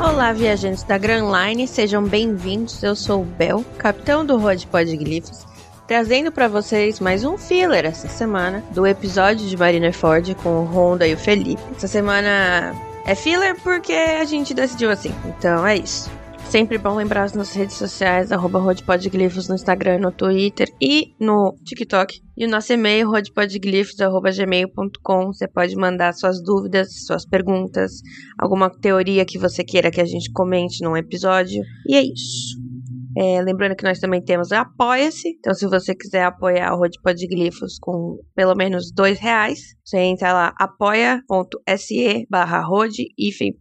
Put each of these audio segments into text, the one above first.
Olá, viajantes da Grand Line, sejam bem-vindos. Eu sou o Bel, capitão do Road Podglifos, trazendo para vocês mais um filler essa semana do episódio de Marineford com o Honda e o Felipe. Essa semana é filler porque a gente decidiu assim, então é isso. Sempre bom lembrar as nossas redes sociais, arroba rodpodglifos no Instagram, no Twitter e no TikTok. E o nosso e-mail, rodpodglifos.gmail.com. Você pode mandar suas dúvidas, suas perguntas, alguma teoria que você queira que a gente comente num episódio. E é isso. É, lembrando que nós também temos Apoia-se. Então, se você quiser apoiar o Road Podglifos com pelo menos dois reais, você entra lá, apoia.se barra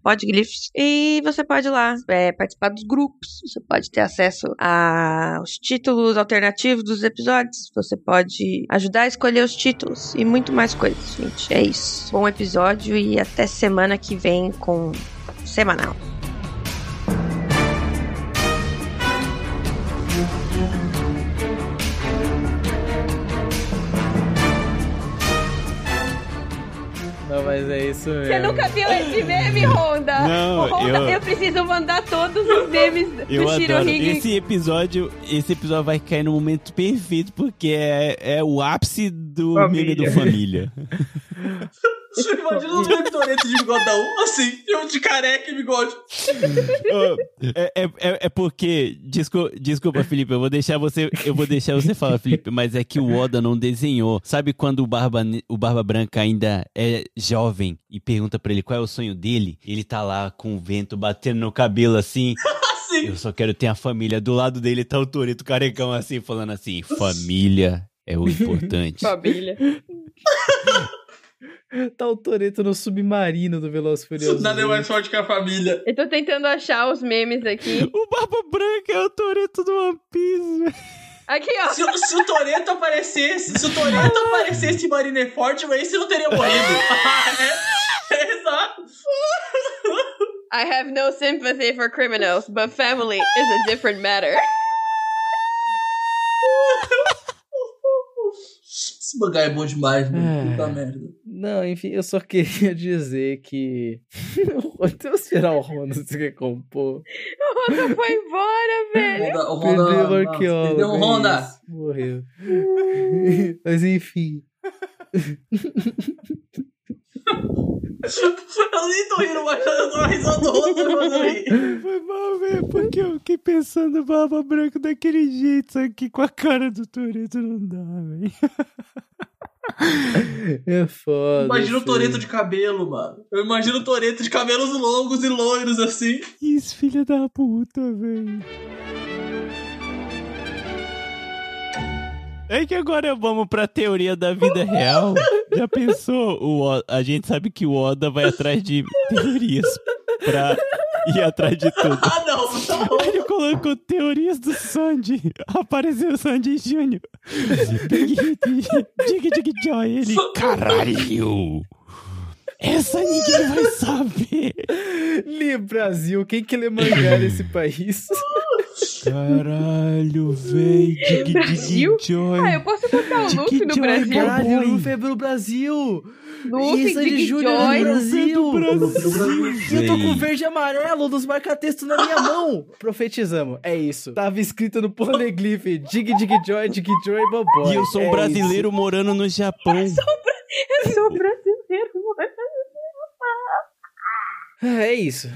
podglifos e você pode lá é, participar dos grupos. Você pode ter acesso aos títulos alternativos dos episódios. Você pode ajudar a escolher os títulos e muito mais coisas, gente. É isso. Bom episódio e até semana que vem com semanal. Mas é isso mesmo. Você nunca viu esse meme, Honda? Não, Honda, eu- eu... preciso mandar todos os memes Eu do adoro. Shirohige. Esse episódio, esse episódio vai cair no momento perfeito, porque é, é o ápice do Família. meme do família. Imagina os dois Toreto de bigodão, assim, eu de careca e bigode. É, é, é- porque. Desculpa, desculpa, Felipe, eu vou deixar você. Eu vou deixar você falar, Felipe, mas é que o Oda não desenhou. Sabe quando o Barba, o Barba Branca ainda é jovem e pergunta pra ele qual é o sonho dele? Ele tá lá com o vento batendo no cabelo assim. Assim. Eu só quero ter a família. Do lado dele tá o Toreto carecão assim, falando assim: família é o importante. Família. Tá o Toreto no submarino do Velozes e Furiosos. Nada é mais forte que a família. Eu tô tentando achar os memes aqui. O Barba Branca é o Toreto do One Piece. Aqui, ó. Se, o- se o Toreto aparecesse, se o Toreto aparecesse em Marineford, mas esse não teria morrido. é, é, exato. I have no sympathy for criminals, but family is a different matter. Esse mangá é bom demais, mano. É. Puta merda. Não, enfim, eu só queria dizer que. Que tirar o Honda se quer compor. O Honda foi embora, velho. Honda, o Perdeu o Honda, arqueólogo. perdeu o Honda. isso, Morreu. Mas enfim. Eu nem tô rindo, mas eu tô risando do Honda fazendo rir. Foi mal, velho, porque eu fiquei pensando Barba Branca daquele jeito, só que com a cara do Toreto não dá, velho. É foda. Imagina o. Toreto de cabelo, mano. Eu imagino o Toreto de cabelos longos e loiros assim. Isso, filha da puta, velho. É que agora vamos pra teoria da vida real. Já pensou? O, O- a gente sabe que o Oda vai atrás de teorias pra ir atrás de tudo. Ah, não, não. Ele colocou teorias do Sandy. Apareceu o Sandy Júnior. Dig Dig Joy. Ele, caralho. Essa ninguém vai saber. Li Brasil, quem que lê mangá nesse país? Caralho, véi. Dig Dig Brasil? Joy. Ah, eu posso botar o Luffy no Brasil? cara? Caralho, Boy. Luffy é pro Brasil! Luffy, Isso de Dig Júnior é Joy. no Brasil! Brasil. Eu tô com verde e amarelo dos marca-textos na minha mão! Profetizamos, é isso. Tava escrito no poneglyph, Dig Dig Joy, Dig Joy, Boboy. E eu sou um É brasileiro morando no Japão. Eu sou brasileiro, mano. isso. É isso.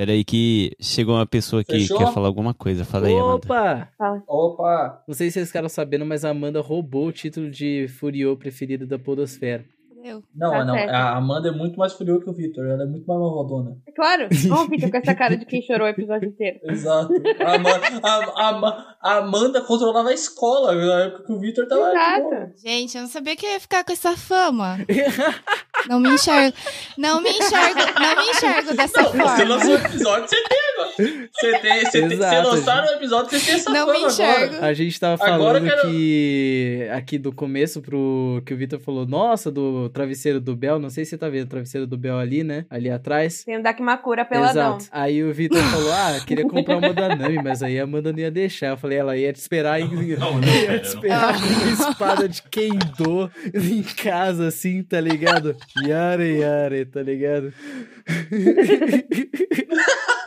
Pera aí que chegou uma pessoa que Fechou? quer falar alguma coisa. Fala aí, Amanda. Opa! Opa. Não sei se vocês ficaram sabendo, mas a Amanda roubou o título de Furiô preferido da Podosfera. Eu. Não, Tá não. certo. A Amanda é muito mais furiosa que o Victor. Ela é muito mais malvadona. É claro. Ó, o Vitor com essa cara de quem chorou o episódio inteiro. Exato. A, Ama- a- a- a Amanda controlava a escola na época que o Victor tava. tipo, Exato. Gente, eu não sabia que eu ia ficar com essa fama. Não me enxergo. Não me enxergo. Não me enxergo dessa Você forma. lançou o episódio, você tem agora. Você tem. Você, tem, você Exato, lançaram o episódio, você tem essa Não me enxergo. agora. A gente tava falando quero- que aqui do começo pro que o Vitor falou, nossa, do travesseiro do Bel, não sei se você tá vendo o travesseiro do Bel ali, né? Ali atrás. Tem o Dakimakura peladão. Exato. Aí o Vitor falou: Ah, queria comprar uma da Nami, mas aí a Amanda não ia deixar. Eu falei, ela ia te esperar em. ia te esperar com uma espada de Kendo em casa, assim, tá ligado? Yare, yare, tá ligado?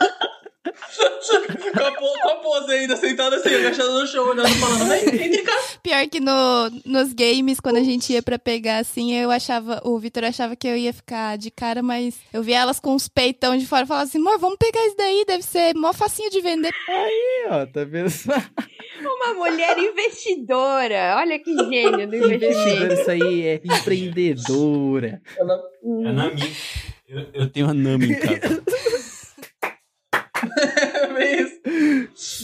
com, a po- com a pose ainda, sentada assim, agachada no chão, olhando, falando, vem, cá. Pior que no, nos games, quando a gente ia pra pegar assim, eu achava, o Vitor achava que eu ia ficar de cara, mas eu via elas com os peitão de fora e falava assim, amor, vamos pegar isso daí, deve ser mó facinho de vender. Aí, ó, tá vendo? Uma mulher investidora. Olha que gênio do Investidor, investimento. isso aí é empreendedora. Ela, É Nami. Eu, eu tenho a Nami em casa. é isso.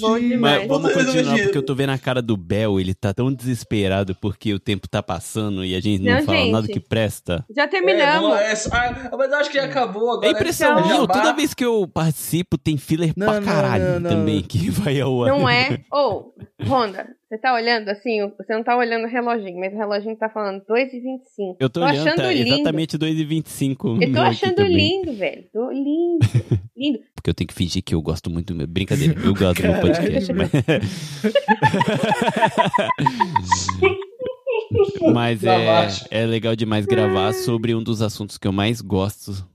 Bom demais. Mas vamos continuar, porque eu tô vendo a cara do Bel, ele tá tão desesperado porque o tempo tá passando e a gente não, Não, fala gente. nada que presta. Já É, terminamos. é ah, mas eu acho que já acabou agora. É impressão minha, toda vez que eu participo tem filler Não, pra caralho não, não. também que vai ao ar. Não é? Ô, Honda, você tá olhando assim, você não tá olhando o reloginho, mas o reloginho tá falando 2,25. Eu tô, Tô olhando, achando tá lindo. exatamente 2,25. Eu tô achando lindo, velho. Tô lindo. lindo. Porque eu tenho que fingir que eu gosto muito do meu. Brincadeira, eu gosto do meu podcast. Mas, mas é, é legal demais gravar sobre um dos assuntos que eu mais gosto.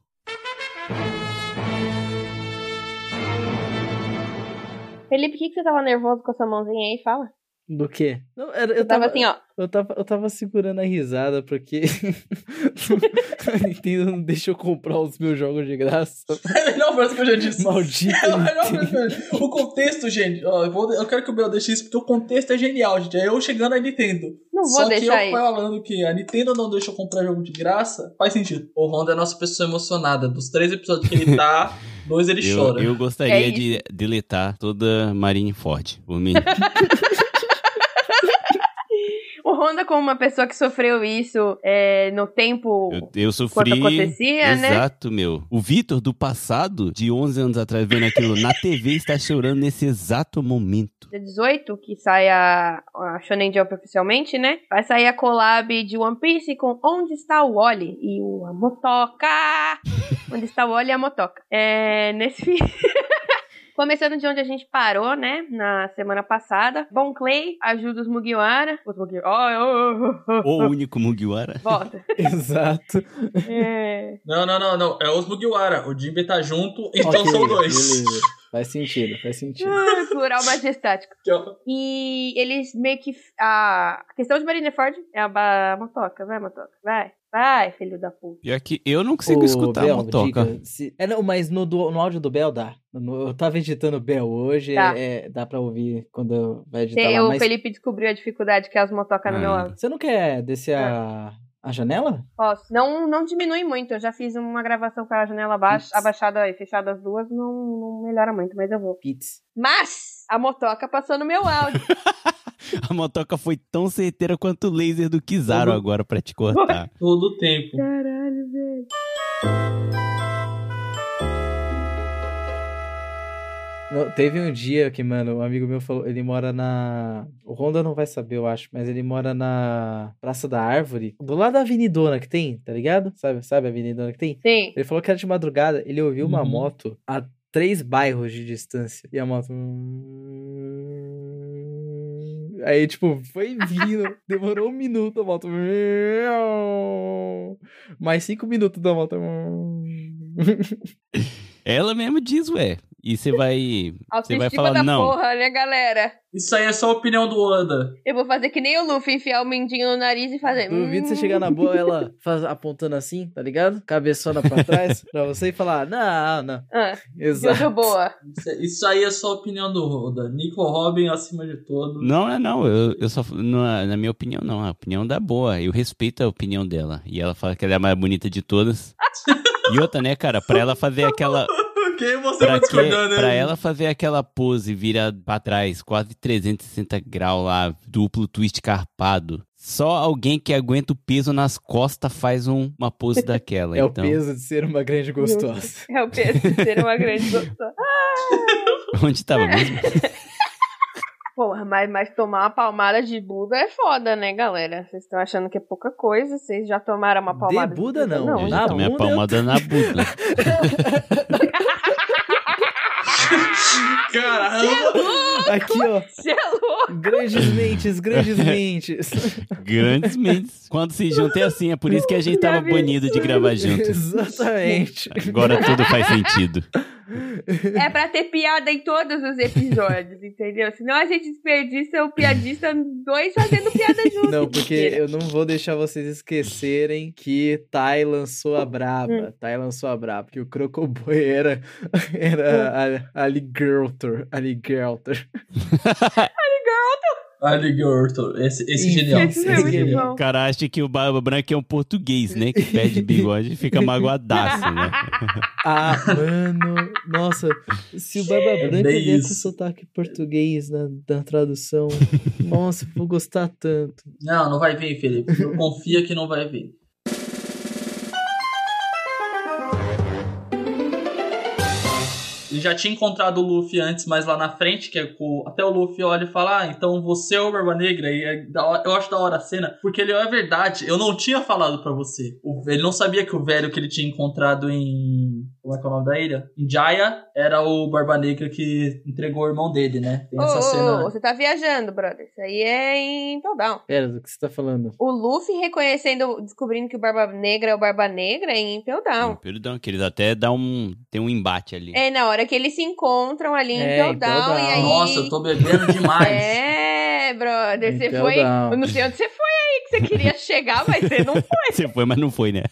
Felipe, o que, que você tava nervoso com essa mãozinha aí? Fala. Do quê? Não, era, eu Eu tava tava, assim, ó. eu tava, eu tava segurando a risada porque a Nintendo não deixa eu comprar os meus jogos de graça. É a melhor frase que eu já disse. Maldito É a melhor frase que eu O contexto, gente, ó, eu, vou- eu quero que o Bel deixe isso porque o contexto é genial, gente. É eu chegando à Nintendo. Não vou Só que deixar eu aí. falando que a Nintendo não deixa eu comprar jogo de graça, faz sentido. O Honda é a nossa pessoa emocionada. Dos três episódios que ele tá, dois ele Eu, chora. eu gostaria É de deletar toda Marineford por mim. Honda, como uma pessoa que sofreu isso é, no tempo Eu, eu quando sofri. acontecia, né? Exato, meu. O Vitor do passado, de 11 anos atrás, vendo aquilo na TV, está chorando nesse exato momento. Dia 18, que sai a, a Shonen Jump oficialmente, né? Vai sair a collab de One Piece com Onde está o Wally e o a Motoca. onde está o Wally e a Motoca. É, nesse Começando de onde a gente parou, né? Na semana passada. Bon Clay ajuda os Mugiwara. Os Mugiwara. Oh, oh, oh, O único Mugiwara. Volta. Exato. É... Não, não, não, não. É os Mugiwara. O Jinbe tá junto, então Ok, são dois. Beleza. Faz sentido, faz sentido. Ah, Plural majestático. E eles meio que. A questão de Marineford é a ba- motoca. Vai, motoca. Vai. Vai, filho da puta. Pior que eu não consigo Ô, escutar a Bel, motoca. diga, se- É, não, mas no, do- no áudio do Bel dá. No- eu tava editando o Bel hoje, Tá. é, dá pra ouvir quando vai editar Tem- lá, o mas Felipe descobriu a dificuldade que é as motocas no meu Ah. áudio. você não quer descer a, a janela? Posso. Não, não diminui muito. Eu já fiz uma gravação com a janela baixa, abaixada e fechada as duas. Não, não melhora muito, mas eu vou. Pits. Mas a motoca passou no meu áudio. A motoca foi tão certeira quanto o laser do Kizaru Uhum. agora pra te cortar. todo o tempo. Caralho, velho. Não, teve um dia que, mano, um amigo meu falou, ele mora na. O Honda não vai saber, eu acho, mas ele mora na Praça da Árvore, do lado da Avenidona que tem, tá ligado? Sabe, sabe a Avenidona que tem? Sim. Ele falou que era de madrugada, ele ouviu uma Uhum. moto a três bairros de distância. E a moto. Aí, tipo, foi vindo. Demorou um minuto a moto. Mais cinco minutos da moto. Ela mesmo diz, ué. E você vai. Você vai falar, da não. porra, né, galera? Isso aí é só a opinião do Oda. Eu vou fazer que nem o Luffy, enfiar o mindinho no nariz e fazer. Duvido você "Hum". chegar na boa, ela faz- apontando assim, tá ligado? Cabeçona pra trás, pra você e falar, não, não. Ah, Exato. Boa. Isso, é- isso aí é só a opinião do Oda. Nico Robin acima de todo. Não, é não. Eu, eu só. Na, na minha opinião, não. A opinião da boa. Eu respeito a opinião dela. E ela fala que ela é a mais bonita de todas. e outra, né, cara? Pra ela fazer aquela. Quem você Pra, vai que, pra ela fazer aquela pose vira pra trás, quase 360 graus lá, duplo twist carpado. Só alguém que aguenta o peso nas costas faz um- uma pose daquela. É o então, peso de ser uma grande gostosa. É o peso de ser uma grande gostosa. onde tava mesmo? Porra, mas, mas tomar uma palmada de Buda é foda, né, galera? Vocês estão achando que é pouca coisa? Vocês já tomaram uma palmada De Buda, não. Não, Eu Na já tomei a palmada na bunda. Caramba! Aqui, ó. Você é louco? Grandes mentes, grandes mentes. Grandes mentes. Quando se junta é assim, é por isso que a gente tava banido de gravar junto. Exatamente. Agora tudo faz sentido. É pra ter piada em todos os episódios, entendeu? Senão a gente desperdiça o piadista dois fazendo piada junto. Não, porque eu não vou deixar vocês esquecerem que Tai lançou a braba. Tai lançou a braba, porque o Crocoboy era, era a, Alligator. Alligator. Alligator. Esse, esse é genial. Esse Esse é é genial. O cara acha que o Barba Branca é um português, né? Que perde bigode e fica magoadaço, né? Ah, mano. Nossa, se o Barba É Branca vier com sotaque português na, na tradução, nossa, vou gostar tanto. Não, não vai vir, Felipe. Confia que não vai vir. Ele já tinha encontrado o Luffy antes, mas lá na frente, que é com... até o Luffy olha e fala: Ah, então você é o Barba Negra. E é hora- eu acho da hora a cena, porque ele é verdade. Eu não tinha falado pra você. Ele não sabia que o velho que ele tinha encontrado em. Como é que é o nome da ilha? Jaya, era o Barba Negra que entregou o irmão dele, né? Tem essa ô, cena. ô, você tá viajando, brother. Isso aí é em Town. Pera, do que você tá falando? O Luffy reconhecendo, descobrindo que o Barba Negra é o Barba Negra é em Impel Down. Perdão, que eles até dá um. Tem um embate ali. É na hora que eles se encontram ali em É, Impel Impel Down, Down. e aí... Nossa, eu tô bebendo demais. É, brother, você Impel foi... Down. Eu não sei onde você foi que você queria chegar, mas você não foi. Você foi, mas não foi, né?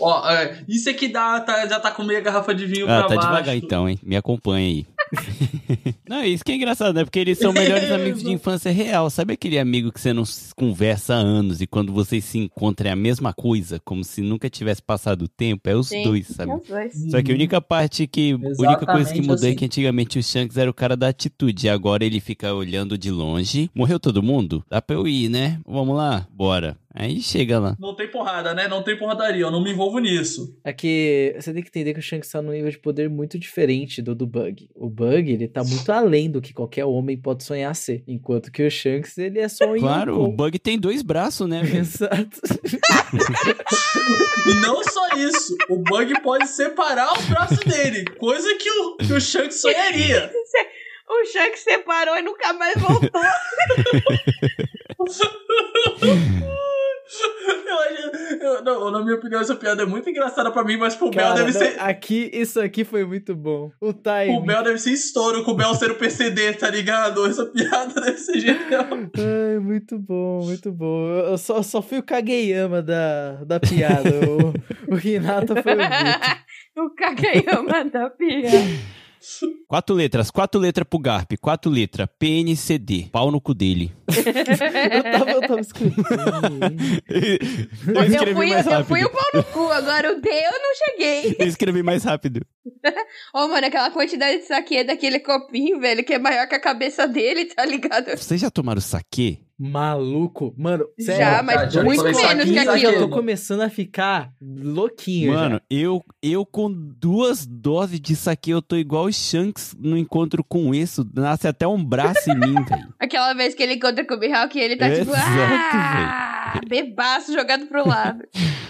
Ó, é, isso é que dá, tá- já tá com meia garrafa de vinho Ah, pra tá baixo. devagar então, hein? Me acompanha aí. não, isso que é engraçado, né? Porque eles são melhores amigos de infância real. Sabe aquele amigo que você não conversa há anos e quando vocês se encontram é a mesma coisa, como se nunca tivesse passado o tempo? É os Sim. dois, sabe? Os dois. Só que a única parte que. A única coisa que Exatamente mudou é assim. que antigamente o Shanks era o cara da atitude. E agora ele fica olhando de longe. Morreu todo mundo? Dá pra eu ir, né? Vamos lá? Bora. Aí chega lá. Não tem porrada, né? Não tem porradaria, eu não me envolvo nisso. É que você tem que entender que o Shanks tá num nível de poder muito diferente do do Bug. O Bug, ele tá muito além do que qualquer homem pode sonhar ser. Enquanto que o Shanks, ele é só um Claro, o. Bug tem dois braços, né? Exato. E não só isso, o Bug pode separar os braços dele, coisa que o, que o Shanks sonharia. O Shanks separou e nunca mais voltou. Eu acho- eu- não, na minha opinião, essa piada é muito engraçada pra mim, mas pro Bel Cara, deve não, ser. aqui, isso aqui foi muito bom. O O timing. Bel deve ser estouro com o Bel ser o PCD, tá ligado? Essa piada deve ser genial. Ai, muito bom, muito bom. Eu só, só fui o Kageyama da, da piada. o, o Renato foi o o Kageyama da piada. Quatro letras, quatro letras pro Garp, quatro letras, PNCD, pau no cu dele. Eu tava, eu tava escutando. Eu Eu escrevi fui, mais eu rápido. fui o pau no cu, agora o D eu não cheguei. Eu escrevi mais rápido. Ô, mano, aquela quantidade de saque daquele copinho, velho, que é maior que a cabeça dele, tá ligado? Vocês já tomaram saquê? Maluco. Mano, sério. Já, mas já- muito menos aqui, que aquilo. Eu tô começando a ficar louquinho Mano, já. eu, eu com duas doses de saquê, eu tô igual o Shanks no encontro com isso. Nasce até um braço em mim, velho. Aquela vez que ele encontra com o Mihawk e ele tá tipo, Exato, ah, bebaço jogado pro lado.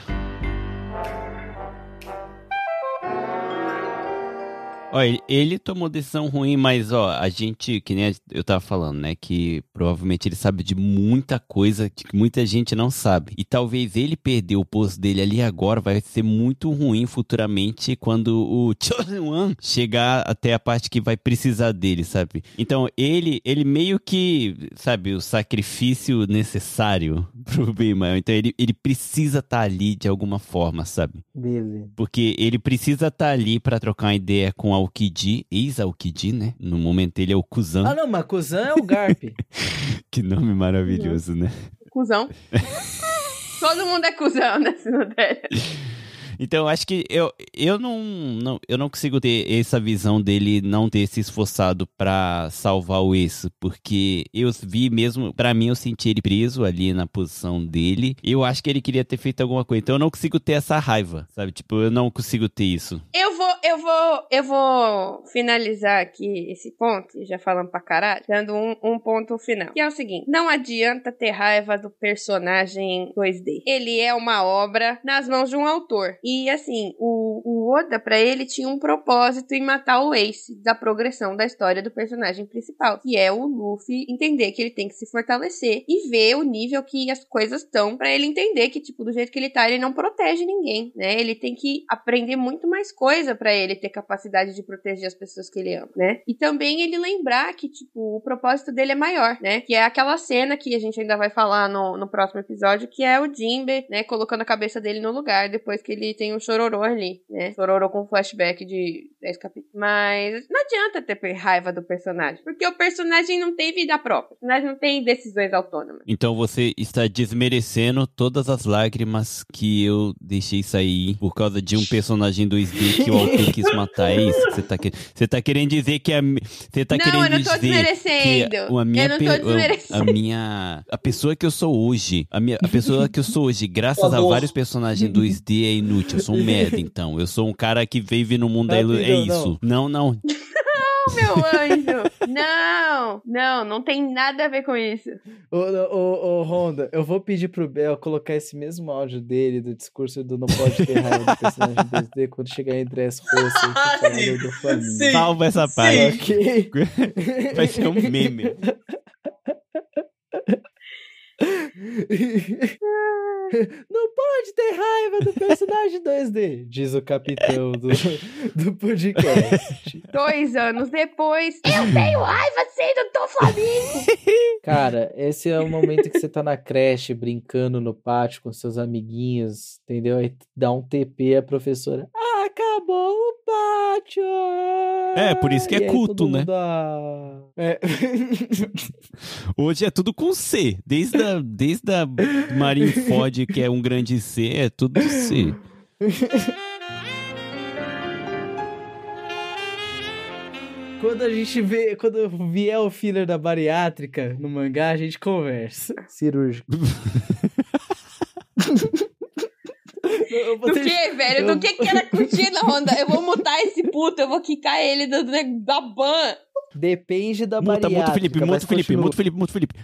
Ó, ele, ele tomou decisão ruim, mas ó, a gente, que nem eu tava falando, né, que provavelmente ele sabe de muita coisa que muita gente não sabe. E talvez ele perder o posto dele ali agora vai ser muito ruim futuramente quando o Chosen One chegar até a parte que vai precisar dele, sabe? Então, ele, ele meio que, sabe, o sacrifício necessário pro Bima. Então, ele, ele precisa estar ali de alguma forma, sabe? Beleza. Porque ele precisa estar ali pra trocar uma ideia com a Aokiji, ex-Aokiji, né? No momento ele é o Kuzan. Ah, não, mas Kuzan é o Garp. Que nome maravilhoso, né? Cusão. Todo mundo é cuzão nesse Nutella. Então, acho que eu, eu não, não eu não consigo ter essa visão dele não ter se esforçado pra salvar o ex, porque eu vi mesmo, pra mim eu senti ele preso ali na posição dele. Eu acho que ele queria ter feito alguma coisa. Então eu não consigo ter essa raiva, sabe? Tipo, eu não consigo ter isso. Eu vou, eu vou, eu vou finalizar aqui esse ponto, já falando pra caralho, dando um, um ponto final. Que é o seguinte: não adianta ter raiva do personagem 2D. Ele é uma obra nas mãos de um autor. Assim, o, o Oda, para ele, tinha um propósito em matar o Ace da progressão da história do personagem principal, que é o Luffy entender que ele tem que se fortalecer e ver o nível que as coisas estão para ele entender que, tipo, do jeito que ele tá, ele não protege ninguém, né? Ele tem que aprender muito mais coisa para ele ter capacidade de proteger as pessoas que ele ama, né? E também ele lembrar que, tipo, o propósito dele é maior, né? Que é aquela cena que a gente ainda vai falar no, no próximo episódio, que é o Jimbe, né, colocando a cabeça dele no lugar depois que ele tem um chororô ali, né? Chororô com flashback de 10 capítulos. Mas não adianta ter raiva do personagem, porque o personagem não tem vida própria, o personagem não tem decisões autônomas. Então você está desmerecendo todas as lágrimas que eu deixei sair por causa de um personagem 2D que o autor quis matar. É isso que você tá querendo. Você tá querendo dizer que a. Você tá não, querendo eu não tô dizer desmerecendo. a minha eu não tô desmerecendo. a minha a pessoa que eu sou hoje, a minha a pessoa que eu sou hoje, graças a Favor. vários personagens 2D é inútil. Eu sou um merda, então. Eu sou um cara que vive no mundo da ilu... É Rapidão, isso. Não, não. Não, meu anjo. Não, não, não tem nada a ver com isso. Ô, ô, ô, Honda, eu vou pedir pro Bel colocar esse mesmo áudio dele, do discurso do Não Pode Ter Raiva do personagem 2D, quando chegar em Dress Ah, e sim. Salva essa Sim. parte. Ok? Vai ser um meme. Não pode ter raiva do personagem 2D, diz o capitão do, do podcast. Dois anos depois, eu tenho raiva sendo do Flamengo. Cara, esse é o momento que você tá na creche brincando no pátio com seus amiguinhos, entendeu? Aí dá um TP a professora. Acabou o pátio! É, por isso que é E culto, né? mundo, "Ah". É. Hoje é tudo com C. Desde a, desde a Marineford, que é um grande C, é tudo C. Quando a gente vê, quando vier o filler da bariátrica no mangá, a gente conversa. Cirúrgico. Eu Do ter- que, velho? eu- Do que que era curtida, Honda? Eu vou mutar esse puto, eu vou quicar ele do, do- da ban. Depende da Muta, bariátrica. muta o Felipe, muta o Felipe, muta o Felipe, muta o Felipe.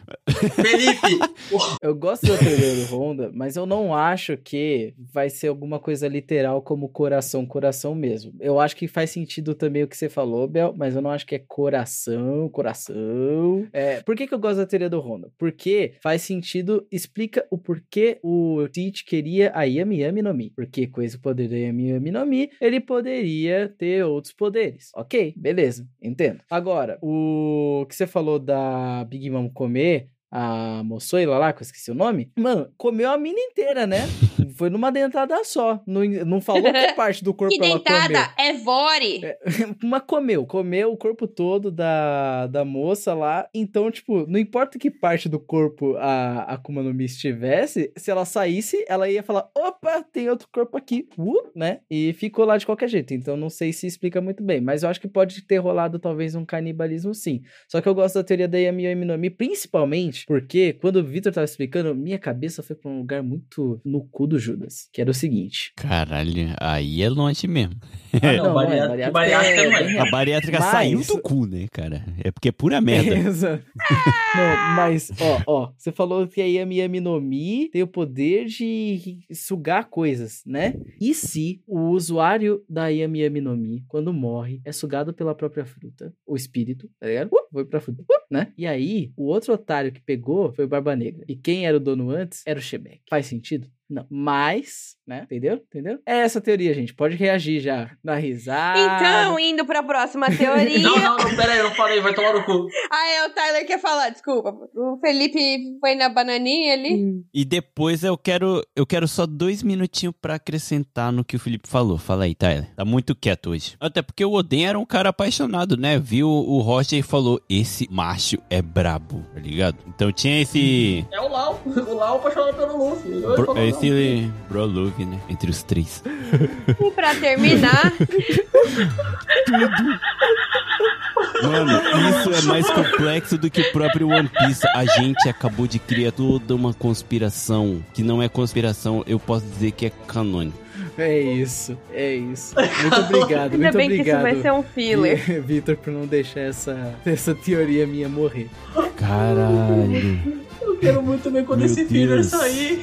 Felipe, Eu gosto da teoria do Honda, mas eu não acho que vai ser alguma coisa literal como coração, coração mesmo. Eu acho que faz sentido também o que você falou, Bel, mas eu não acho que é coração, coração. É, por que, que eu gosto da teoria do Honda? Porque faz sentido, explica o porquê o Teach queria a Yami Yami no Mi. Porque com esse poder da Yami Yami no Mi, ele poderia ter outros poderes. Ok, beleza, entendo. Agora, o que você falou da Big Mom comer a moçoila lá, que eu esqueci o nome, mano, comeu a mina inteira, né? Foi numa dentada só. Não, não falou que parte do corpo Que ela comeu. dentada, é Vore. Mas comeu, comeu o corpo todo da, da moça lá. Então, tipo, não importa que parte do corpo a a Akuma no Mi estivesse, se ela saísse, ela ia falar: opa, tem outro corpo aqui, uh, né? E ficou lá de qualquer jeito. Então, não sei se explica muito bem, mas eu acho que pode ter rolado talvez um canibalismo sim. Só que eu gosto da teoria da Yami Yami no Mi, principalmente porque quando o Victor tava explicando, minha cabeça foi pra um lugar muito no cu do Judas, que era o seguinte. Caralho, aí é longe mesmo. Ah, não, Não, é, bariátrica, é não é. A bariátrica Mas- saiu do cu, né, cara? É porque é pura merda. Não, mas, ó, ó, você falou que a Yami Yami no Mi tem o poder de sugar coisas, né? E se o usuário da Yami Yami no Mi, quando morre, é sugado pela própria fruta, o espírito, tá ligado? Uh, foi pra fruta, uh, né? E aí, o outro otário que pegou foi o Barba Negra. E quem era o dono antes era o Shemek. Faz sentido? Não. Mas, né? Entendeu? Entendeu? É essa teoria, gente. Pode reagir já. Na risada. Então, indo pra próxima teoria. Não, não, não, pera aí, eu não falei, vai tomar no cu. Ah, é, o Tyler quer falar, desculpa. O Felipe foi na bananinha ali. E depois eu quero, eu quero só dois minutinhos pra acrescentar no que o Felipe falou. Fala aí, Tyler. Tá muito quieto hoje. Até porque o Oden era um cara apaixonado, né? Viu o Roger e falou: esse macho é brabo, tá ligado? Então tinha esse. É o Lau, o Lau apaixonado pelo Luffy. Bro, não. Esse bro love, né? Entre os três. E pra terminar, Mano, isso é mais complexo do que o próprio One Piece. A gente acabou de criar toda uma conspiração. Que não é conspiração, eu posso dizer que é canônico. É isso, é isso. Muito obrigado, ainda muito bem que isso obrigado. vai ser um filler. Vi- Vitor, por não deixar essa, essa teoria minha morrer. Caralho. Eu quero muito ver quando Meu esse filler Deus. sair.